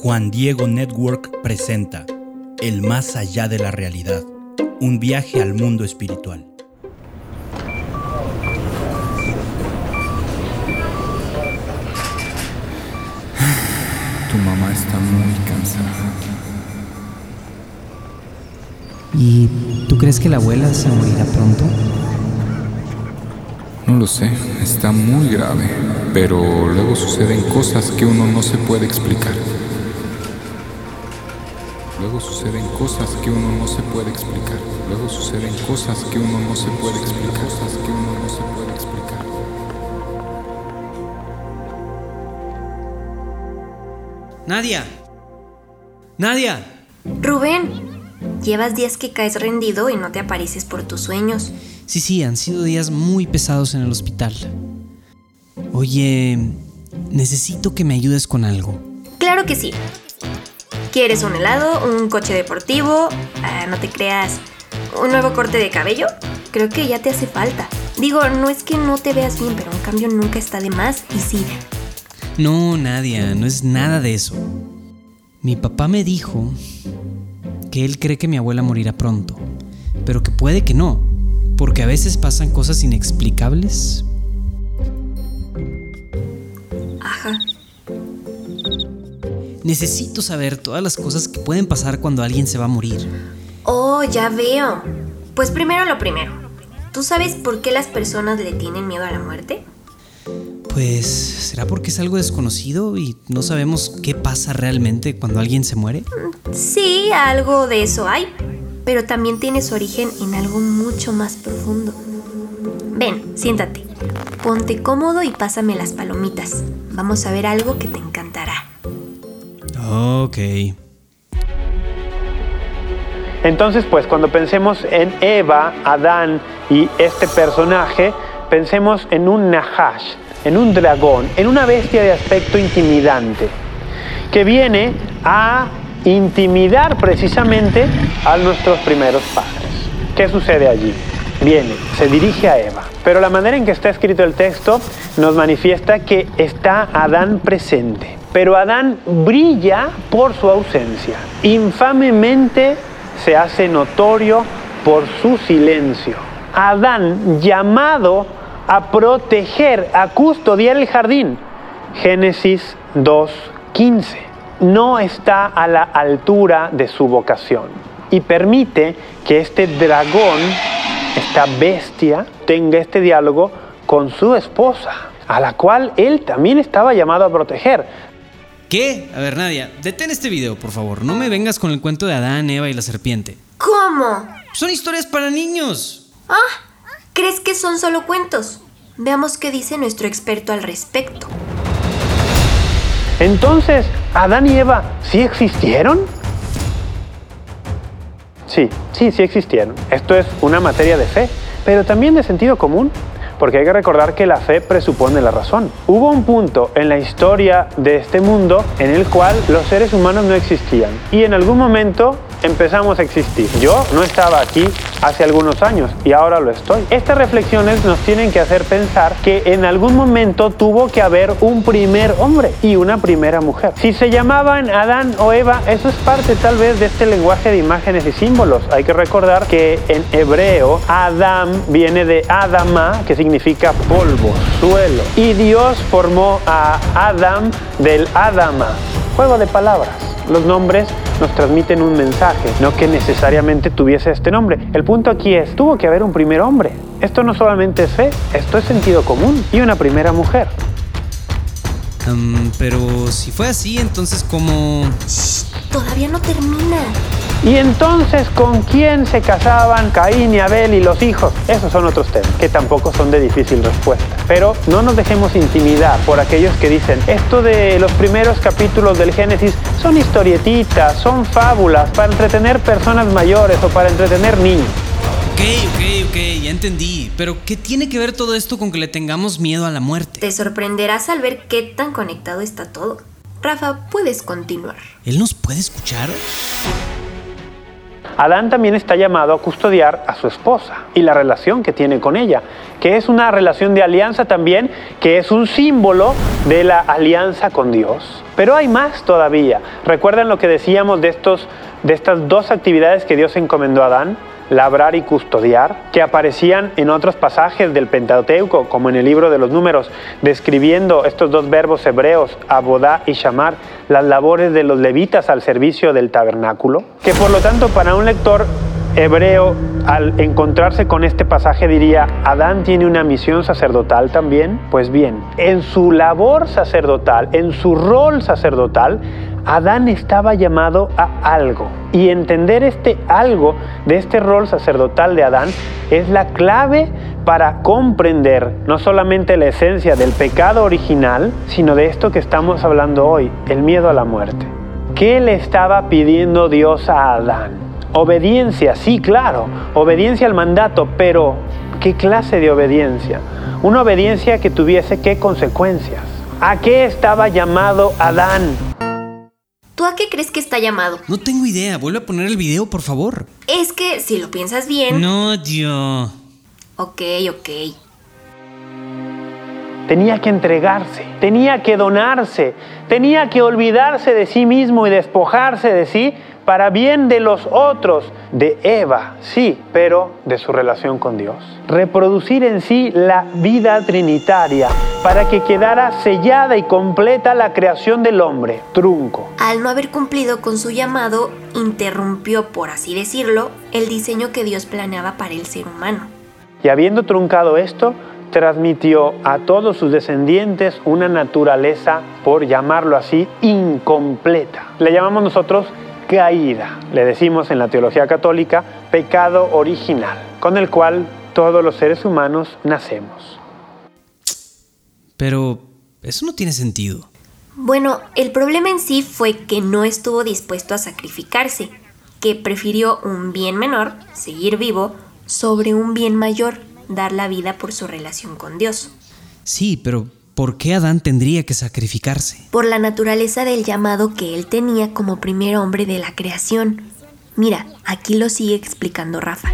Juan Diego Network presenta El más allá de la realidad, un viaje al mundo espiritual. Tu mamá está muy cansada. ¿Y tú crees que la abuela se morirá pronto? No lo sé, está muy grave, pero luego suceden cosas que uno no se puede explicar. Luego suceden cosas que uno no se puede explicar. Luego suceden cosas que uno no se puede explicar. Cosas que uno no se puede explicar. Nadia. Nadia. Rubén, llevas días que caes rendido y no te apareces por tus sueños. Sí, sí, han sido días muy pesados en el hospital. Oye, necesito que me ayudes con algo. Claro que sí. ¿Quieres un helado, un coche deportivo? Ah, no te creas. ¿Un nuevo corte de cabello? Creo que ya te hace falta. Digo, no es que no te veas bien, pero un cambio nunca está de más y sí. No, Nadia, no es nada de eso. Mi papá me dijo que él cree que mi abuela morirá pronto, pero que puede que no, porque a veces pasan cosas inexplicables. Necesito saber todas las cosas que pueden pasar cuando alguien se va a morir. Oh, ya veo. Pues primero lo primero. ¿Tú sabes por qué las personas le tienen miedo a la muerte? Pues, ¿será porque es algo desconocido y no sabemos qué pasa realmente cuando alguien se muere? Sí, algo de eso hay, pero también tiene su origen en algo mucho más profundo. Ven, siéntate. Ponte cómodo y pásame las palomitas. Vamos a ver algo que te encantará. Ok. Entonces, pues cuando pensemos en Eva, Adán y este personaje, pensemos en un Nahash, en un dragón, en una bestia de aspecto intimidante, que viene a intimidar precisamente a nuestros primeros padres. ¿Qué sucede allí? Viene, se dirige a Eva, pero la manera en que está escrito el texto nos manifiesta que está Adán presente. Pero Adán brilla por su ausencia. Infamemente se hace notorio por su silencio. Adán llamado a proteger, a custodiar el jardín. Génesis 2.15. No está a la altura de su vocación y permite que este dragón, esta bestia, tenga este diálogo con su esposa, a la cual él también estaba llamado a proteger. ¿Qué? A ver, Nadia, detén este video, por favor. No me vengas con el cuento de Adán, Eva y la serpiente. ¿Cómo? Son historias para niños. Ah, ¿crees que son solo cuentos? Veamos qué dice nuestro experto al respecto. Entonces, ¿Adán y Eva sí existieron? Sí, sí, sí existieron. Esto es una materia de fe, pero también de sentido común, porque hay que recordar que la fe presupone la razón. Hubo un punto en la historia de este mundo en el cual los seres humanos no existían y en algún momento empezamos a existir. Yo no estaba aquí hace algunos años y ahora lo estoy. Estas reflexiones nos tienen que hacer pensar que en algún momento tuvo que haber un primer hombre y una primera mujer. Si se llamaban Adán o Eva, eso es parte tal vez de este lenguaje de imágenes y símbolos. Hay que recordar que en hebreo Adán viene de Adama, que significa polvo, suelo. Y Dios formó a Adán del Adama. Juego de palabras. Los nombres nos transmiten un mensaje, no que necesariamente tuviese este nombre. El punto aquí es, tuvo que haber un primer hombre. Esto no solamente es fe, esto es sentido común y una primera mujer. Um, pero si fue así, entonces ¿cómo...? Shh, todavía no termina. Y entonces, ¿con quién se casaban Caín y Abel y los hijos? Esos son otros temas, que tampoco son de difícil respuesta. Pero no nos dejemos intimidar por aquellos que dicen, esto de los primeros capítulos del Génesis son historietitas, son fábulas para entretener personas mayores o para entretener niños. Ok, ok, ok, ya entendí. Pero ¿qué tiene que ver todo esto con que le tengamos miedo a la muerte? Te sorprenderás al ver qué tan conectado está todo. Rafa, puedes continuar. ¿Él nos puede escuchar? Adán también está llamado a custodiar a su esposa y la relación que tiene con ella, que es una relación de alianza también, que es un símbolo de la alianza con Dios. Pero hay más todavía. ¿Recuerdan lo que decíamos de, estos, de estas dos actividades que Dios encomendó a Adán? Labrar y custodiar, que aparecían en otros pasajes del Pentateuco, como en el libro de los números, describiendo estos dos verbos hebreos, abodá y shamar, las labores de los levitas al servicio del tabernáculo, que por lo tanto para un lector hebreo al encontrarse con este pasaje diría, ¿Adán tiene una misión sacerdotal también? Pues bien, en su labor sacerdotal, en su rol sacerdotal, Adán estaba llamado a algo. Y entender este algo de este rol sacerdotal de Adán es la clave para comprender no solamente la esencia del pecado original, sino de esto que estamos hablando hoy, el miedo a la muerte. ¿Qué le estaba pidiendo Dios a Adán? Obediencia, sí, claro, obediencia al mandato, pero ¿qué clase de obediencia? Una obediencia que tuviese qué consecuencias. ¿A qué estaba llamado Adán? ¿Tú a qué crees que está llamado? No tengo idea. Vuelve a poner el video, por favor. Es que si lo piensas bien. No, yo. Ok, ok. Tenía que entregarse, tenía que donarse, tenía que olvidarse de sí mismo y despojarse de sí para bien de los otros, de Eva, sí, pero de su relación con Dios. Reproducir en sí la vida trinitaria para que quedara sellada y completa la creación del hombre, trunco. Al no haber cumplido con su llamado, interrumpió, por así decirlo, el diseño que Dios planeaba para el ser humano. Y habiendo truncado esto, transmitió a todos sus descendientes una naturaleza, por llamarlo así, incompleta. Le llamamos nosotros caída. Le decimos en la teología católica pecado original, con el cual todos los seres humanos nacemos. Pero eso no tiene sentido. Bueno, el problema en sí fue que no estuvo dispuesto a sacrificarse, que prefirió un bien menor, seguir vivo, sobre un bien mayor, dar la vida por su relación con Dios. Sí, pero ¿Por qué Adán tendría que sacrificarse? Por la naturaleza del llamado que él tenía como primer hombre de la creación. Mira, aquí lo sigue explicando Rafa.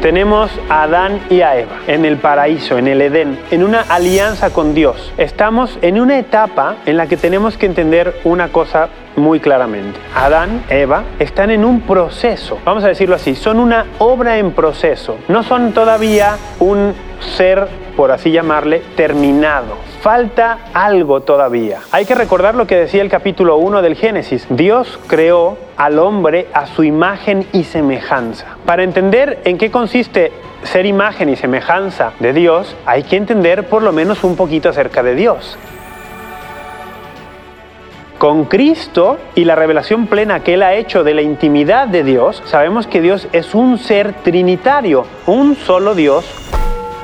Tenemos a Adán y a Eva en el paraíso, en el Edén, en una alianza con Dios. Estamos en una etapa en la que tenemos que entender una cosa muy claramente. Adán, Eva, están en un proceso, vamos a decirlo así, son una obra en proceso, no son todavía un ser, por así llamarle, terminado. Falta algo todavía. Hay que recordar lo que decía el capítulo 1 del Génesis. Dios creó al hombre a su imagen y semejanza. Para entender en qué consiste ser imagen y semejanza de Dios, hay que entender por lo menos un poquito acerca de Dios. Con Cristo y la revelación plena que Él ha hecho de la intimidad de Dios, sabemos que Dios es un ser trinitario, un solo Dios,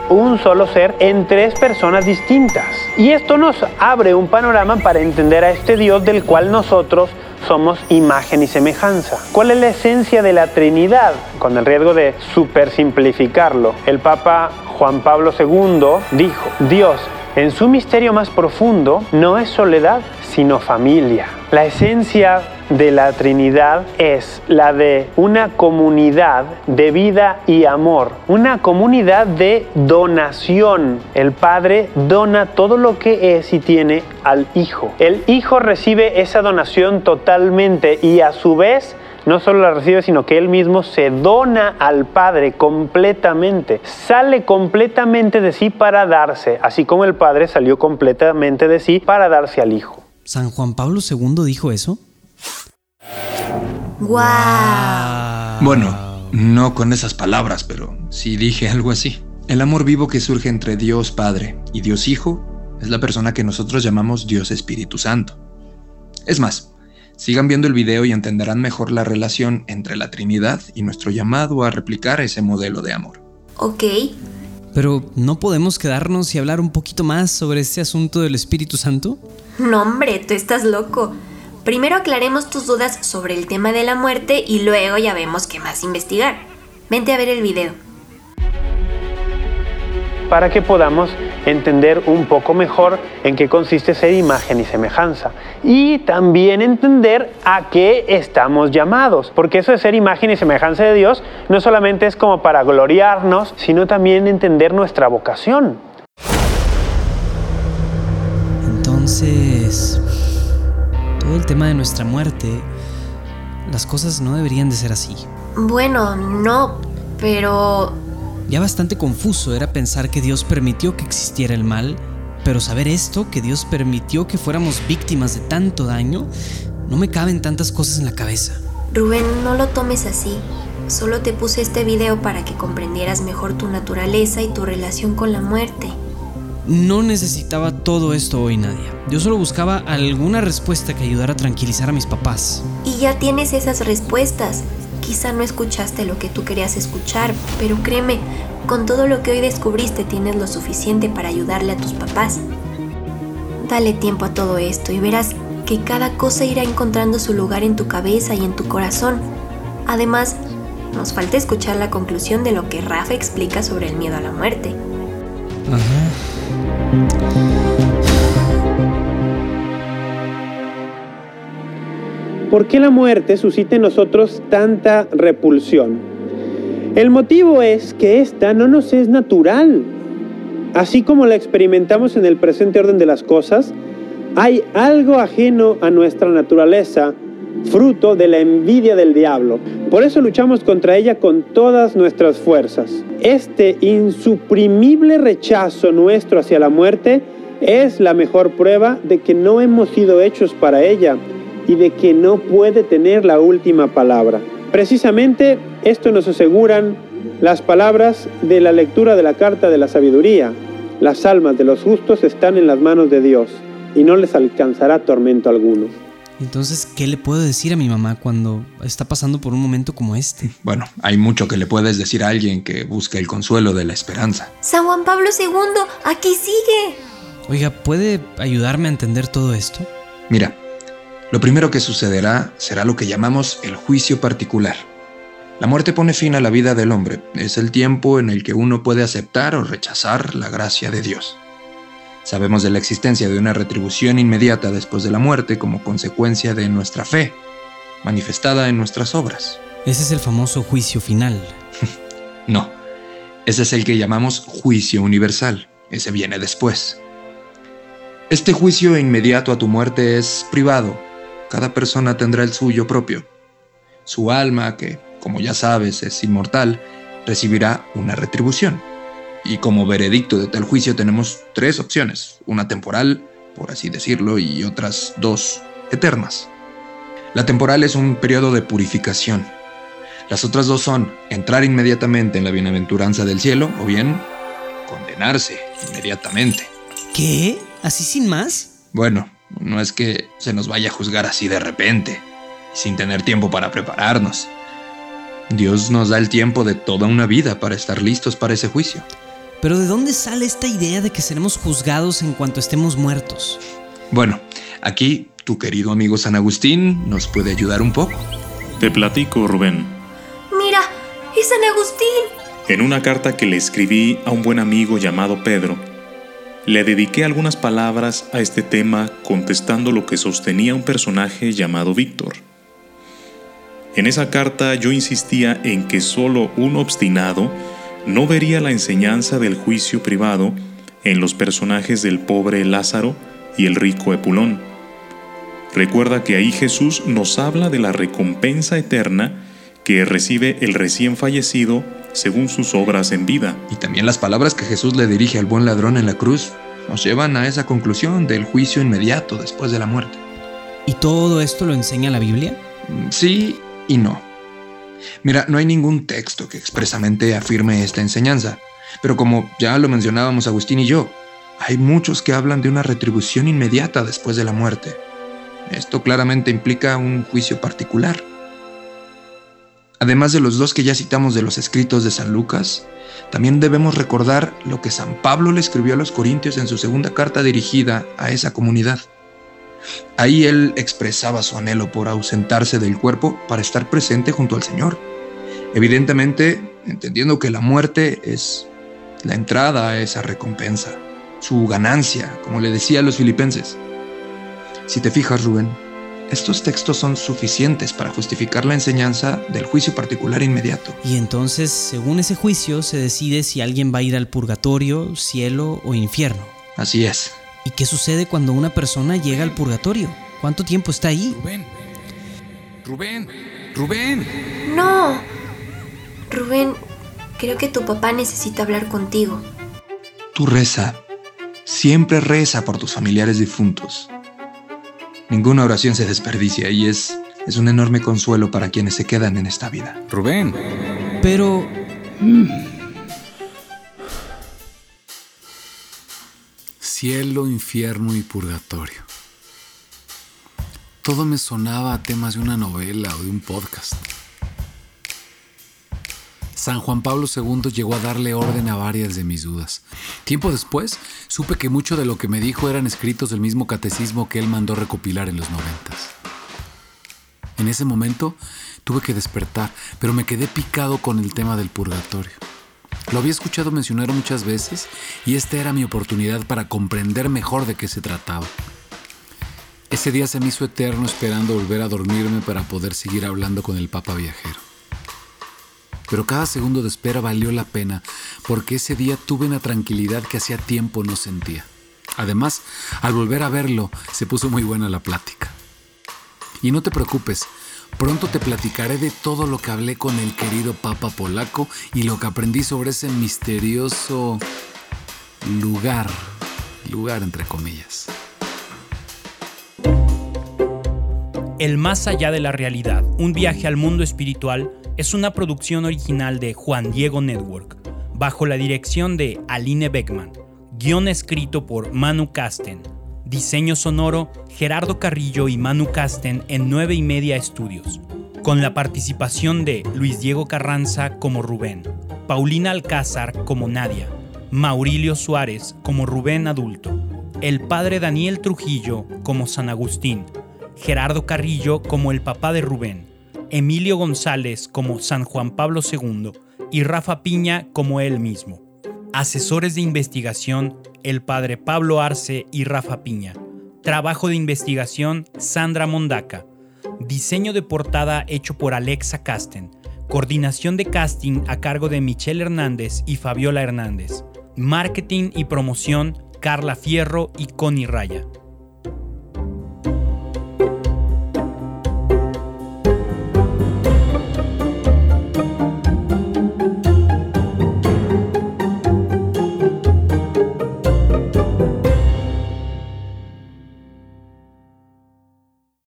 un solo ser en tres personas distintas. Y esto nos abre un panorama para entender a este Dios del cual nosotros somos imagen y semejanza. ¿Cuál es la esencia de la Trinidad? Con el riesgo de supersimplificarlo, el Papa Juan Pablo II dijo, Dios en su misterio más profundo no es soledad, sino familia. La esencia de la Trinidad es la de una comunidad de vida y amor, una comunidad de donación. El Padre dona todo lo que es y tiene al Hijo. El Hijo recibe esa donación totalmente y a su vez no solo la recibe, sino que él mismo se dona al Padre completamente, sale completamente de sí para darse, así como el Padre salió completamente de sí para darse al Hijo. ¿San Juan Pablo II dijo eso? ¡Guau! Bueno, no con esas palabras, pero sí dije algo así. El amor vivo que surge entre Dios Padre y Dios Hijo es la persona que nosotros llamamos Dios Espíritu Santo. Es más, sigan viendo el video y entenderán mejor la relación entre la Trinidad y nuestro llamado a replicar ese modelo de amor. Ok. Pero ¿no podemos quedarnos y hablar un poquito más sobre este asunto del Espíritu Santo? No, hombre, tú estás loco. Primero aclaremos tus dudas sobre el tema de la muerte y luego ya vemos qué más investigar. Vente a ver el video. Para que podamos entender un poco mejor en qué consiste ser imagen y semejanza. Y también entender a qué estamos llamados, porque eso de ser imagen y semejanza de Dios no solamente es como para gloriarnos, sino también entender nuestra vocación. Entonces, todo el tema de nuestra muerte, las cosas no deberían de ser así. Bueno, no, pero... Ya bastante confuso era pensar que Dios permitió que existiera el mal, pero saber esto, que Dios permitió que fuéramos víctimas de tanto daño, no me caben tantas cosas en la cabeza. Rubén, no lo tomes así. Solo te puse este video para que comprendieras mejor tu naturaleza y tu relación con la muerte. No necesitaba todo esto hoy, Nadia. Yo solo buscaba alguna respuesta que ayudara a tranquilizar a mis papás. Y ya tienes esas respuestas. Quizá no escuchaste lo que tú querías escuchar, pero créeme, con todo lo que hoy descubriste tienes lo suficiente para ayudarle a tus papás. Dale tiempo a todo esto y verás que cada cosa irá encontrando su lugar en tu cabeza y en tu corazón. Además, nos falta escuchar la conclusión de lo que Rafa explica sobre el miedo a la muerte. ¿Por qué la muerte suscita en nosotros tanta repulsión? El motivo es que esta no nos es natural. Así como la experimentamos en el presente orden de las cosas, hay algo ajeno a nuestra naturaleza, fruto de la envidia del diablo. Por eso luchamos contra ella con todas nuestras fuerzas. Este insuprimible rechazo nuestro hacia la muerte es la mejor prueba de que no hemos sido hechos para ella y de que no puede tener la última palabra. Precisamente esto nos aseguran las palabras de la lectura de la carta de la sabiduría. Las almas de los justos están en las manos de Dios y no les alcanzará tormento alguno. Entonces, ¿qué le puedo decir a mi mamá cuando está pasando por un momento como este? Bueno, hay mucho que le puedes decir a alguien que busca el consuelo de la esperanza. San Juan Pablo II, aquí sigue. Oiga, ¿puede ayudarme a entender todo esto? Mira, lo primero que sucederá será lo que llamamos el juicio particular. La muerte pone fin a la vida del hombre. Es el tiempo en el que uno puede aceptar o rechazar la gracia de Dios. Sabemos de la existencia de una retribución inmediata después de la muerte como consecuencia de nuestra fe, manifestada en nuestras obras. Ese es el famoso juicio final. no, ese es el que llamamos juicio universal. Ese viene después. Este juicio inmediato a tu muerte es privado. Cada persona tendrá el suyo propio. Su alma, que, como ya sabes, es inmortal, recibirá una retribución. Y como veredicto de tal juicio tenemos tres opciones, una temporal, por así decirlo, y otras dos eternas. La temporal es un periodo de purificación. Las otras dos son entrar inmediatamente en la bienaventuranza del cielo o bien condenarse inmediatamente. ¿Qué? ¿Así sin más? Bueno, no es que se nos vaya a juzgar así de repente, sin tener tiempo para prepararnos. Dios nos da el tiempo de toda una vida para estar listos para ese juicio. Pero ¿de dónde sale esta idea de que seremos juzgados en cuanto estemos muertos? Bueno, aquí tu querido amigo San Agustín nos puede ayudar un poco. Te platico, Rubén. Mira, es San Agustín. En una carta que le escribí a un buen amigo llamado Pedro, le dediqué algunas palabras a este tema contestando lo que sostenía un personaje llamado Víctor. En esa carta yo insistía en que solo un obstinado no vería la enseñanza del juicio privado en los personajes del pobre Lázaro y el rico Epulón. Recuerda que ahí Jesús nos habla de la recompensa eterna que recibe el recién fallecido según sus obras en vida. Y también las palabras que Jesús le dirige al buen ladrón en la cruz nos llevan a esa conclusión del juicio inmediato después de la muerte. ¿Y todo esto lo enseña la Biblia? Sí y no. Mira, no hay ningún texto que expresamente afirme esta enseñanza, pero como ya lo mencionábamos Agustín y yo, hay muchos que hablan de una retribución inmediata después de la muerte. Esto claramente implica un juicio particular. Además de los dos que ya citamos de los escritos de San Lucas, también debemos recordar lo que San Pablo le escribió a los Corintios en su segunda carta dirigida a esa comunidad. Ahí él expresaba su anhelo por ausentarse del cuerpo para estar presente junto al Señor. Evidentemente, entendiendo que la muerte es la entrada a esa recompensa. su ganancia, como le decía a los filipenses. Si te fijas, Rubén, estos textos son suficientes para justificar la enseñanza del juicio particular inmediato. Y entonces, según ese juicio, se decide si alguien va a ir al purgatorio, cielo o infierno. Así es. ¿Y qué sucede cuando una persona llega al purgatorio? ¿Cuánto tiempo está ahí? Rubén. Rubén. Rubén. No. Rubén, creo que tu papá necesita hablar contigo. Tú reza. Siempre reza por tus familiares difuntos. Ninguna oración se desperdicia y es, es un enorme consuelo para quienes se quedan en esta vida. Rubén. Pero... Cielo, infierno y purgatorio. Todo me sonaba a temas de una novela o de un podcast. San Juan Pablo II llegó a darle orden a varias de mis dudas. Tiempo después, supe que mucho de lo que me dijo eran escritos del mismo catecismo que él mandó recopilar en los noventas. En ese momento tuve que despertar, pero me quedé picado con el tema del purgatorio. Lo había escuchado mencionar muchas veces y esta era mi oportunidad para comprender mejor de qué se trataba. Ese día se me hizo eterno esperando volver a dormirme para poder seguir hablando con el Papa viajero. Pero cada segundo de espera valió la pena porque ese día tuve una tranquilidad que hacía tiempo no sentía. Además, al volver a verlo, se puso muy buena la plática. Y no te preocupes, pronto te platicaré de todo lo que hablé con el querido Papa polaco y lo que aprendí sobre ese misterioso lugar, lugar entre comillas. El más allá de la realidad, un viaje al mundo espiritual, es una producción original de Juan Diego Network, bajo la dirección de Aline Beckman, guion escrito por Manu Casten, diseño sonoro Gerardo Carrillo y Manu Casten en 9 y media estudios, con la participación de Luis Diego Carranza como Rubén, Paulina Alcázar como Nadia, Maurilio Suárez como Rubén adulto, el padre Daniel Trujillo como San Agustín, Gerardo Carrillo como el papá de Rubén, Emilio González como San Juan Pablo II y Rafa Piña como él mismo. Asesores de investigación, el padre Pablo Arce y Rafa Piña. Trabajo de investigación, Sandra Mondaca. Diseño de portada hecho por Alexa Casten. Coordinación de casting a cargo de Michelle Hernández y Fabiola Hernández. Marketing y promoción, Carla Fierro y Connie Raya.